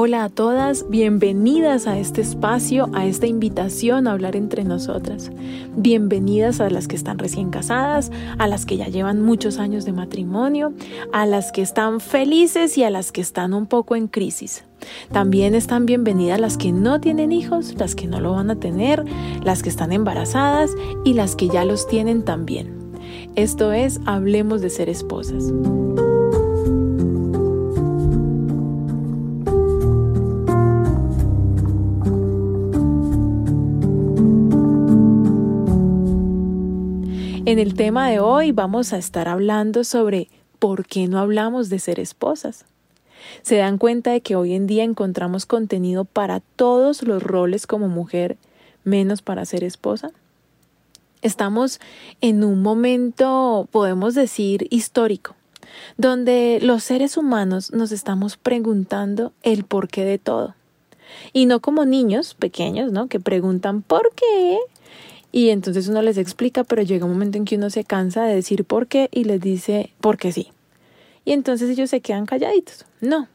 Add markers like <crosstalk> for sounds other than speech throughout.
Hola a todas, bienvenidas a este espacio, a esta invitación a hablar entre nosotras. Bienvenidas a las que están recién casadas, a las que ya llevan muchos años de matrimonio, a las que están felices y a las que están un poco en crisis. También están bienvenidas las que no tienen hijos, las que no lo van a tener, las que están embarazadas y las que ya los tienen también. Esto es Hablemos de ser esposas. En el tema de hoy vamos a estar hablando sobre por qué no hablamos de ser esposas. ¿Se dan cuenta de que hoy en día encontramos contenido para todos los roles como mujer, menos para ser esposa? Estamos en un momento, podemos decir, histórico, donde los seres humanos nos estamos preguntando el porqué de todo. Y no como niños pequeños, ¿no? Que preguntan ¿por qué? Y entonces uno les explica, pero llega un momento en que uno se cansa de decir por qué y les dice porque sí. Y entonces ellos se quedan calladitos. No.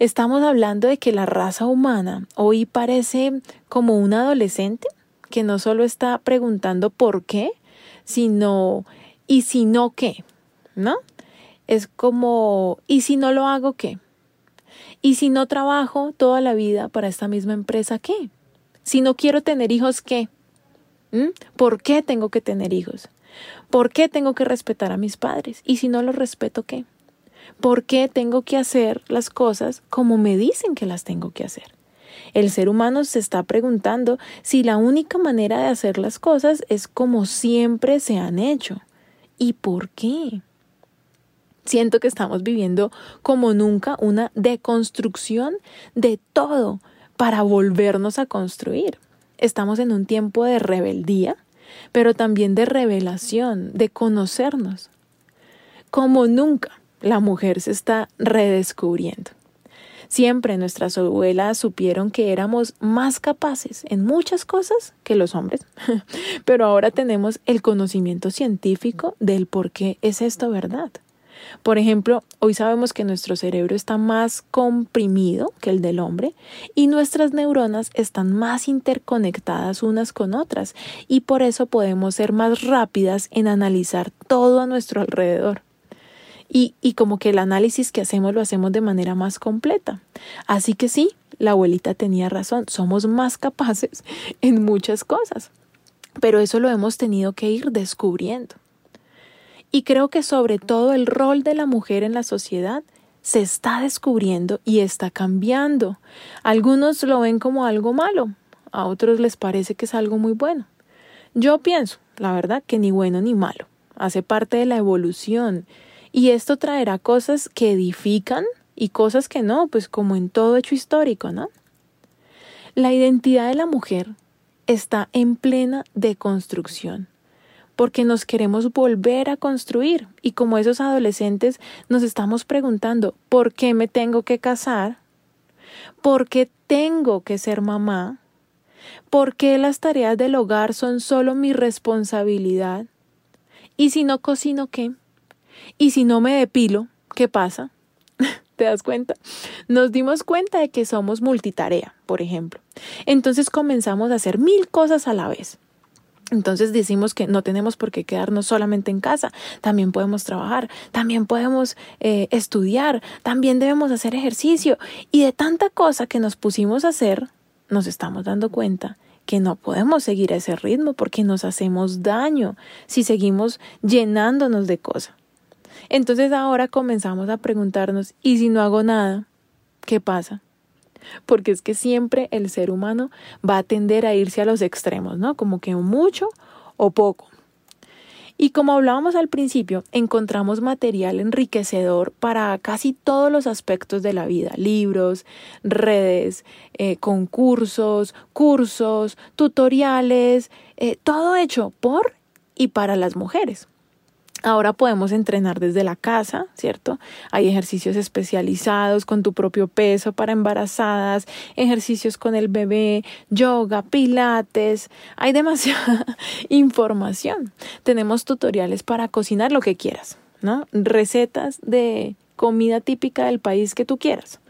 Estamos hablando de que la raza humana hoy parece como un adolescente que no solo está preguntando por qué, sino ¿y si no qué? ¿No? Es como ¿y si no lo hago qué? ¿Y si no trabajo toda la vida para esta misma empresa qué? Si no quiero tener hijos qué? ¿Por qué tengo que tener hijos? ¿Por qué tengo que respetar a mis padres? Y si no los respeto, ¿qué? ¿Por qué tengo que hacer las cosas como me dicen que las tengo que hacer? El ser humano se está preguntando si la única manera de hacer las cosas es como siempre se han hecho. ¿Y por qué? Siento que estamos viviendo como nunca una deconstrucción de todo para volvernos a construir. Estamos en un tiempo de rebeldía, pero también de revelación, de conocernos. Como nunca, la mujer se está redescubriendo. Siempre nuestras abuelas supieron que éramos más capaces en muchas cosas que los hombres, <laughs> pero ahora tenemos el conocimiento científico del por qué es esto verdad. Por ejemplo, hoy sabemos que nuestro cerebro está más comprimido que el del hombre y nuestras neuronas están más interconectadas unas con otras y por eso podemos ser más rápidas en analizar todo a nuestro alrededor. Y, y como que el análisis que hacemos lo hacemos de manera más completa. Así que sí, la abuelita tenía razón, somos más capaces <laughs> en muchas cosas, pero eso lo hemos tenido que ir descubriendo. Y creo que sobre todo el rol de la mujer en la sociedad se está descubriendo y está cambiando. Algunos lo ven como algo malo, a otros les parece que es algo muy bueno. Yo pienso, la verdad, que ni bueno ni malo. Hace parte de la evolución y esto traerá cosas que edifican y cosas que no, pues como en todo hecho histórico, ¿no? La identidad de la mujer está en plena deconstrucción porque nos queremos volver a construir y como esos adolescentes nos estamos preguntando, ¿por qué me tengo que casar? ¿Por qué tengo que ser mamá? ¿Por qué las tareas del hogar son solo mi responsabilidad? ¿Y si no cocino qué? ¿Y si no me depilo? ¿Qué pasa? <laughs> ¿Te das cuenta? Nos dimos cuenta de que somos multitarea, por ejemplo. Entonces comenzamos a hacer mil cosas a la vez. Entonces decimos que no tenemos por qué quedarnos solamente en casa, también podemos trabajar, también podemos eh, estudiar, también debemos hacer ejercicio y de tanta cosa que nos pusimos a hacer, nos estamos dando cuenta que no podemos seguir a ese ritmo porque nos hacemos daño si seguimos llenándonos de cosas. Entonces ahora comenzamos a preguntarnos, ¿y si no hago nada? ¿Qué pasa? Porque es que siempre el ser humano va a tender a irse a los extremos, ¿no? Como que mucho o poco. Y como hablábamos al principio, encontramos material enriquecedor para casi todos los aspectos de la vida, libros, redes, eh, concursos, cursos, tutoriales, eh, todo hecho por y para las mujeres. Ahora podemos entrenar desde la casa, ¿cierto? Hay ejercicios especializados con tu propio peso para embarazadas, ejercicios con el bebé, yoga, pilates. Hay demasiada <laughs> información. Tenemos tutoriales para cocinar lo que quieras, ¿no? Recetas de comida típica del país que tú quieras.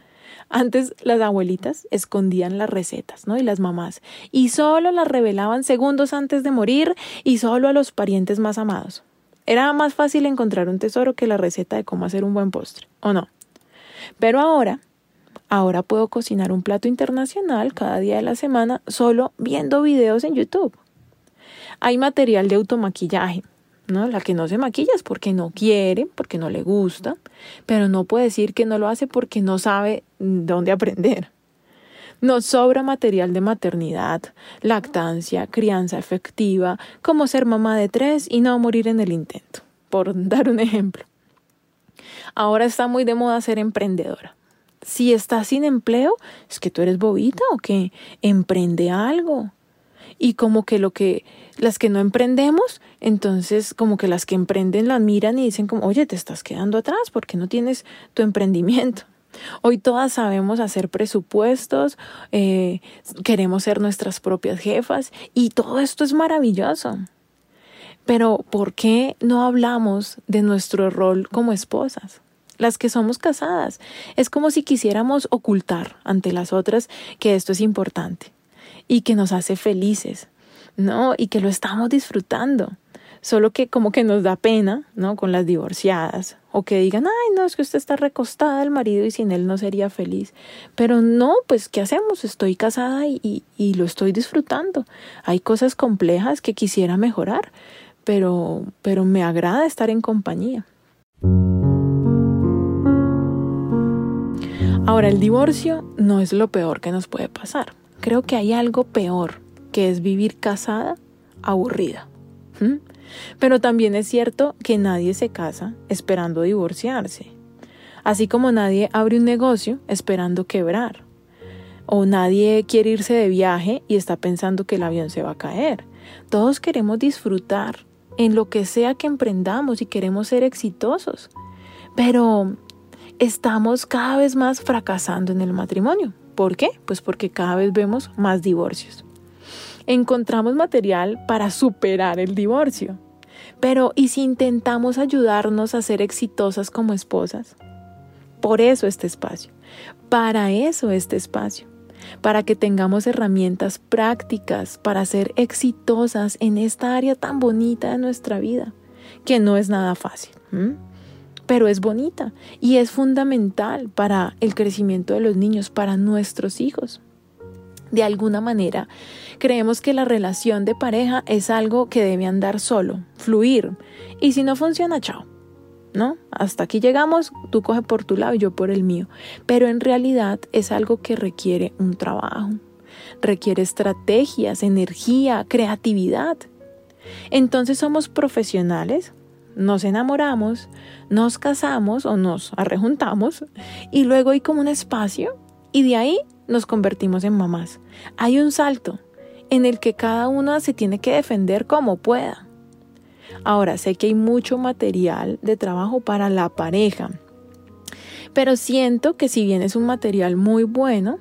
Antes las abuelitas escondían las recetas, ¿no? Y las mamás. Y solo las revelaban segundos antes de morir y solo a los parientes más amados. Era más fácil encontrar un tesoro que la receta de cómo hacer un buen postre, ¿o no? Pero ahora, ahora puedo cocinar un plato internacional cada día de la semana solo viendo videos en YouTube. Hay material de automaquillaje, ¿no? La que no se maquilla es porque no quiere, porque no le gusta, pero no puede decir que no lo hace porque no sabe dónde aprender. Nos sobra material de maternidad, lactancia, crianza efectiva, cómo ser mamá de tres y no morir en el intento, por <laughs> dar un ejemplo. Ahora está muy de moda ser emprendedora. Si estás sin empleo, es que tú eres bobita o que emprende algo. Y como que lo que las que no emprendemos, entonces como que las que emprenden la miran y dicen como, oye, te estás quedando atrás porque no tienes tu emprendimiento. Hoy todas sabemos hacer presupuestos, eh, queremos ser nuestras propias jefas y todo esto es maravilloso. Pero ¿por qué no hablamos de nuestro rol como esposas? Las que somos casadas. Es como si quisiéramos ocultar ante las otras que esto es importante y que nos hace felices, ¿no? Y que lo estamos disfrutando solo que como que nos da pena, ¿no? Con las divorciadas, o que digan, ay, no, es que usted está recostada el marido y sin él no sería feliz. Pero no, pues, ¿qué hacemos? Estoy casada y, y, lo estoy disfrutando. Hay cosas complejas que quisiera mejorar, pero, pero me agrada estar en compañía. Ahora, el divorcio no es lo peor que nos puede pasar. Creo que hay algo peor, que es vivir casada aburrida. ¿Mm? Pero también es cierto que nadie se casa esperando divorciarse, así como nadie abre un negocio esperando quebrar, o nadie quiere irse de viaje y está pensando que el avión se va a caer. Todos queremos disfrutar en lo que sea que emprendamos y queremos ser exitosos, pero estamos cada vez más fracasando en el matrimonio. ¿Por qué? Pues porque cada vez vemos más divorcios encontramos material para superar el divorcio. Pero ¿y si intentamos ayudarnos a ser exitosas como esposas? Por eso este espacio. Para eso este espacio. Para que tengamos herramientas prácticas para ser exitosas en esta área tan bonita de nuestra vida, que no es nada fácil. pero es bonita y es fundamental para el crecimiento de los niños, para nuestros hijos de alguna manera, creemos que la relación de pareja es algo que debe andar solo, fluir, y si no funciona, chao. ¿No? Hasta aquí llegamos, tú coge por tu lado y yo por el mío. Pero en realidad es algo que requiere un trabajo, requiere estrategias, energía, creatividad. Entonces somos profesionales, nos enamoramos, nos casamos o nos arrejuntamos y luego hay como un espacio y de ahí nos convertimos en mamás. Hay un salto en el que cada una se tiene que defender como pueda. Ahora, sé que hay mucho material de trabajo para la pareja, pero siento que si bien es un material muy bueno,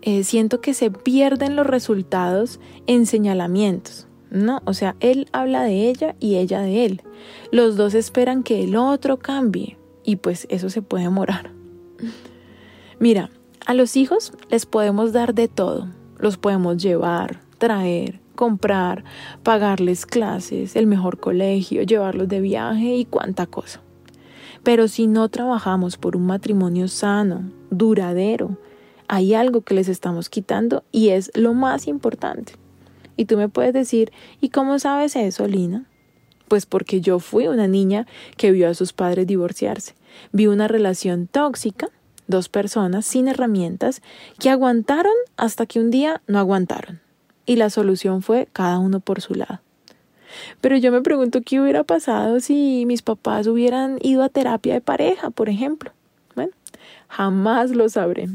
eh, siento que se pierden los resultados en señalamientos. No, o sea, él habla de ella y ella de él. Los dos esperan que el otro cambie y pues eso se puede demorar. <laughs> Mira, a los hijos les podemos dar de todo. Los podemos llevar, traer, comprar, pagarles clases, el mejor colegio, llevarlos de viaje y cuánta cosa. Pero si no trabajamos por un matrimonio sano, duradero, hay algo que les estamos quitando y es lo más importante. Y tú me puedes decir, ¿y cómo sabes eso, Lina? Pues porque yo fui una niña que vio a sus padres divorciarse. Vi una relación tóxica dos personas sin herramientas que aguantaron hasta que un día no aguantaron. Y la solución fue cada uno por su lado. Pero yo me pregunto qué hubiera pasado si mis papás hubieran ido a terapia de pareja, por ejemplo. Bueno, jamás lo sabré.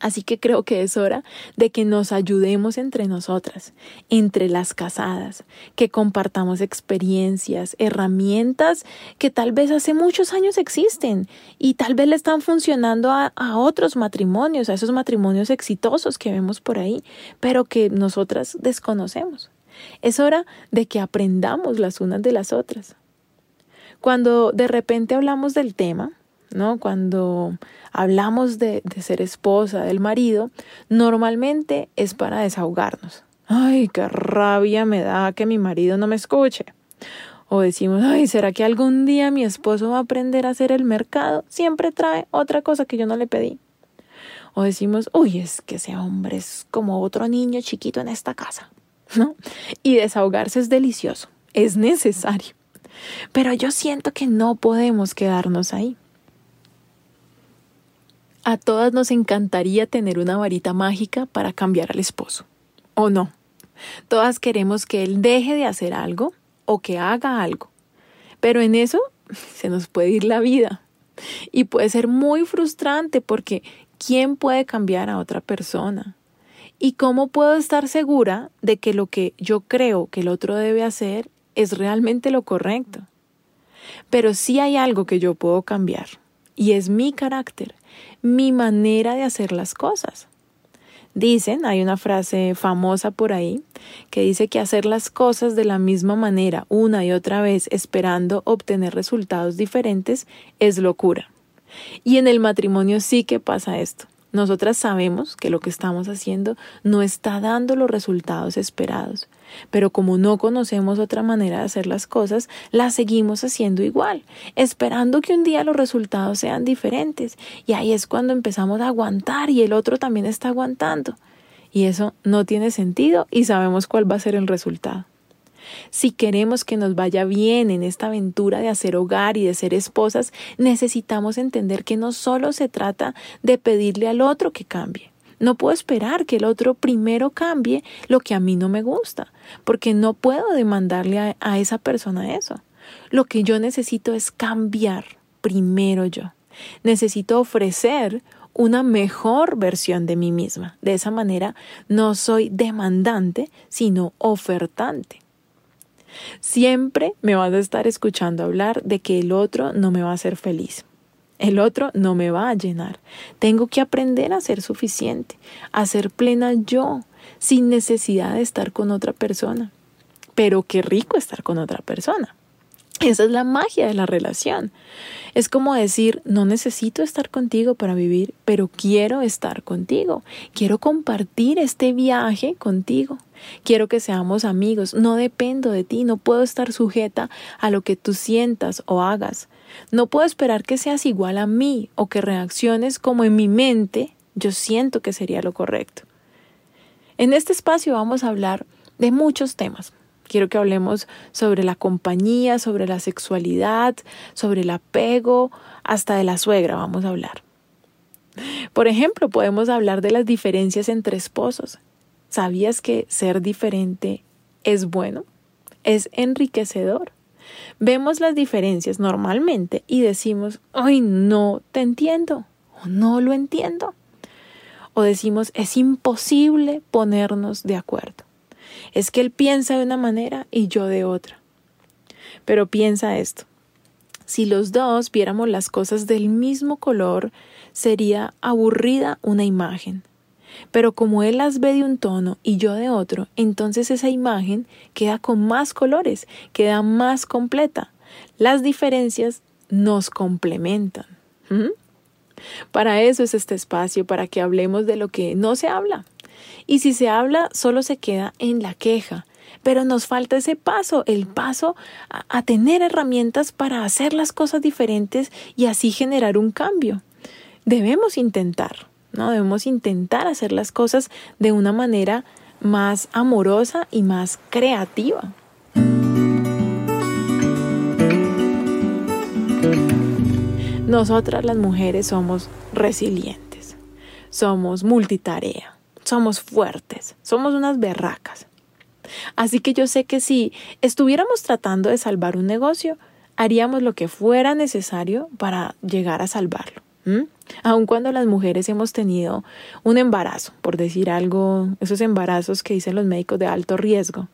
Así que creo que es hora de que nos ayudemos entre nosotras, entre las casadas, que compartamos experiencias, herramientas que tal vez hace muchos años existen y tal vez le están funcionando a, otros matrimonios, a esos matrimonios exitosos que vemos por ahí, pero que nosotras desconocemos. Es hora de que aprendamos las unas de las otras. Cuando de repente hablamos del tema, ¿no? Cuando hablamos de, de ser esposa del marido, normalmente es para desahogarnos. Ay, qué rabia me da que mi marido no me escuche. O decimos, ay, ¿será que algún día mi esposo va a aprender a hacer el mercado? Siempre trae otra cosa que yo no le pedí. O decimos, uy, es que ese hombre es como otro niño chiquito en esta casa, ¿no? Y desahogarse es delicioso, es necesario. Pero yo siento que no podemos quedarnos ahí. A todas nos encantaría tener una varita mágica para cambiar al esposo. ¿O no? Todas queremos que él deje de hacer algo o que haga algo. Pero en eso se nos puede ir la vida. Y puede ser muy frustrante porque ¿quién puede cambiar a otra persona? ¿Y cómo puedo estar segura de que lo que yo creo que el otro debe hacer es realmente lo correcto? Pero sí hay algo que yo puedo cambiar, y es mi carácter, mi manera de hacer las cosas. Dicen, hay una frase famosa por ahí, que dice que hacer las cosas de la misma manera una y otra vez esperando obtener resultados diferentes es locura. Y en el matrimonio sí que pasa esto. Nosotras sabemos que lo que estamos haciendo no está dando los resultados esperados, pero como no conocemos otra manera de hacer las cosas, las seguimos haciendo igual, esperando que un día los resultados sean diferentes. Y ahí es cuando empezamos a aguantar y el otro también está aguantando. Y eso no tiene sentido y sabemos cuál va a ser el resultado. Si queremos que nos vaya bien en esta aventura de hacer hogar y de ser esposas, necesitamos entender que no solo se trata de pedirle al otro que cambie. No puedo esperar que el otro primero cambie lo que a mí no me gusta, porque no puedo demandarle a, esa persona eso. Lo que yo necesito es cambiar primero yo. Necesito ofrecer una mejor versión de mí misma. De esa manera no soy demandante, sino ofertante. Siempre me vas a estar escuchando hablar de que el otro no me va a hacer feliz. El otro no me va a llenar. Tengo que aprender a ser suficiente, a ser plena yo, sin necesidad de estar con otra persona. Pero qué rico estar con otra persona. Esa es la magia de la relación. Es como decir, no necesito estar contigo para vivir, pero quiero estar contigo. Quiero compartir este viaje contigo. Quiero que seamos amigos. No dependo de ti. No puedo estar sujeta a lo que tú sientas o hagas. No puedo esperar que seas igual a mí o que reacciones como en mi mente yo siento que sería lo correcto. En este espacio vamos a hablar de muchos temas. Quiero que hablemos sobre la compañía, sobre la sexualidad, sobre el apego, hasta de la suegra vamos a hablar. Por ejemplo, podemos hablar de las diferencias entre esposos. ¿Sabías que ser diferente es bueno? Es enriquecedor. Vemos las diferencias normalmente y decimos, ay, no te entiendo o no lo entiendo. O decimos, es imposible ponernos de acuerdo. Es que él piensa de una manera y yo de otra. Pero piensa esto. Si los dos viéramos las cosas del mismo color, sería aburrida una imagen. Pero como él las ve de un tono y yo de otro, entonces esa imagen queda con más colores, queda más completa. Las diferencias nos complementan. Para eso es este espacio, para que hablemos de lo que no se habla, y si se habla, solo se queda en la queja. Pero nos falta ese paso, el paso a, tener herramientas para hacer las cosas diferentes y así generar un cambio. Debemos intentar, ¿no? Debemos intentar hacer las cosas de una manera más amorosa y más creativa. Nosotras las mujeres somos resilientes, somos multitarea, somos fuertes, somos unas berracas. Así que yo sé que si estuviéramos tratando de salvar un negocio, haríamos lo que fuera necesario para llegar a salvarlo. Aun cuando las mujeres hemos tenido un embarazo, por decir algo, esos embarazos que dicen los médicos de alto riesgo,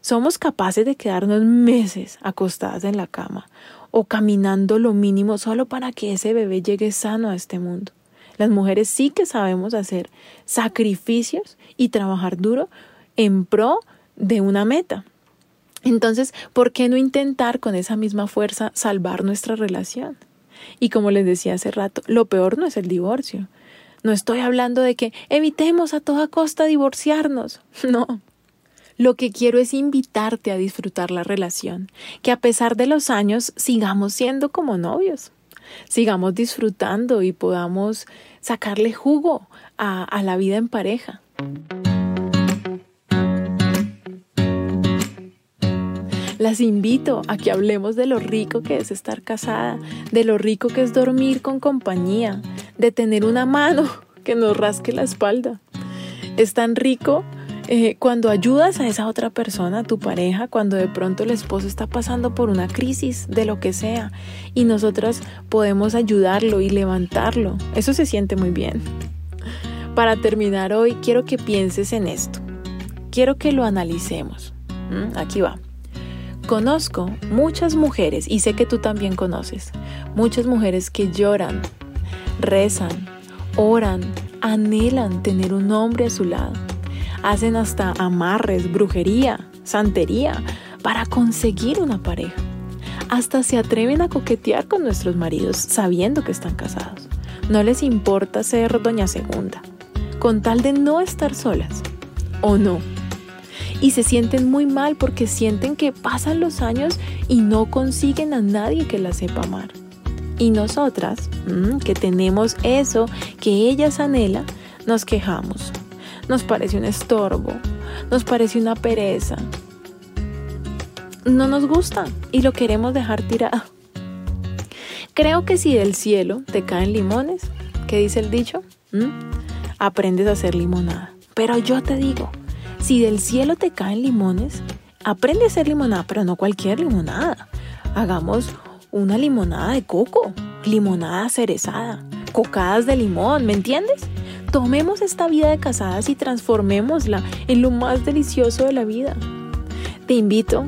somos capaces de quedarnos meses acostadas en la cama o caminando lo mínimo solo para que ese bebé llegue sano a este mundo. Las mujeres sí que sabemos hacer sacrificios y trabajar duro en pro de una meta. Entonces, ¿por qué no intentar con esa misma fuerza salvar nuestra relación? Y como les decía hace rato, lo peor no es el divorcio. No estoy hablando de que evitemos a toda costa divorciarnos. <laughs> No. Lo que quiero es invitarte a disfrutar la relación, que a pesar de los años sigamos siendo como novios, sigamos disfrutando y podamos sacarle jugo a, a la vida en pareja. Las invito a que hablemos de lo rico que es estar casada, de lo rico que es dormir con compañía, de tener una mano <laughs> que nos rasque la espalda. Es tan rico eh, cuando ayudas a esa otra persona, a tu pareja, cuando de pronto el esposo está pasando por una crisis de lo que sea y nosotras podemos ayudarlo y levantarlo. Eso se siente muy bien. Para terminar hoy, quiero que pienses en esto. Quiero que lo analicemos. ¿Mm? Aquí va. Conozco muchas mujeres, y sé que tú también conoces, muchas mujeres que lloran, rezan, oran, anhelan tener un hombre a su lado. Hacen hasta amarres, brujería, santería para conseguir una pareja. Hasta se atreven a coquetear con nuestros maridos sabiendo que están casados. No les importa ser doña segunda, con tal de no estar solas. ¿O no? y se sienten muy mal porque sienten que pasan los años y no consiguen a nadie que la sepa amar. Y nosotras, mm, que tenemos eso que ellas anhelan, nos quejamos. Nos parece un estorbo, nos parece una pereza. No nos gusta y lo queremos dejar tirado. Creo que si del cielo te caen limones, ¿qué dice el dicho? ¿Mm? Aprendes a hacer limonada. Pero yo te digo, si del cielo te caen limones, aprende a hacer limonada, pero no cualquier limonada. Hagamos una limonada de coco, limonada cerezada, cocadas de limón, ¿me entiendes? Tomemos esta vida de casadas y transformémosla en lo más delicioso de la vida. Te invito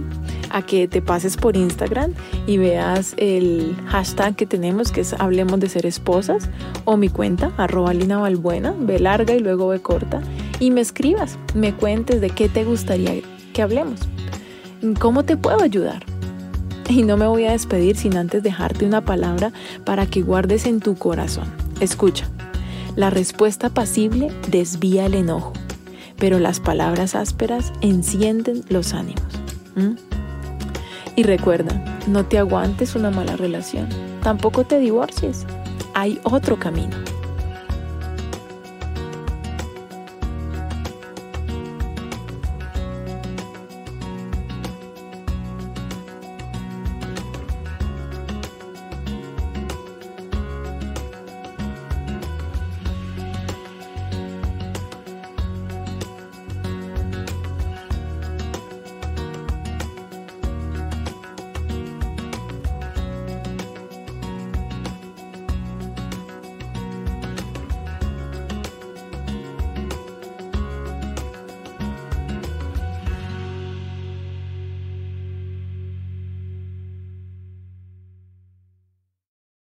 a que te pases por Instagram y veas el hashtag que tenemos que es Hablemos de ser esposas o mi cuenta arroba Lina Valbuena, ve larga y luego ve corta y me escribas, me cuentes de qué te gustaría que hablemos, cómo te puedo ayudar. Y no me voy a despedir sin antes dejarte una palabra para que guardes en tu corazón. Escucha, la respuesta pasible desvía el enojo, pero las palabras ásperas encienden los ánimos. Y recuerda, no te aguantes una mala relación, tampoco te divorcies, hay otro camino.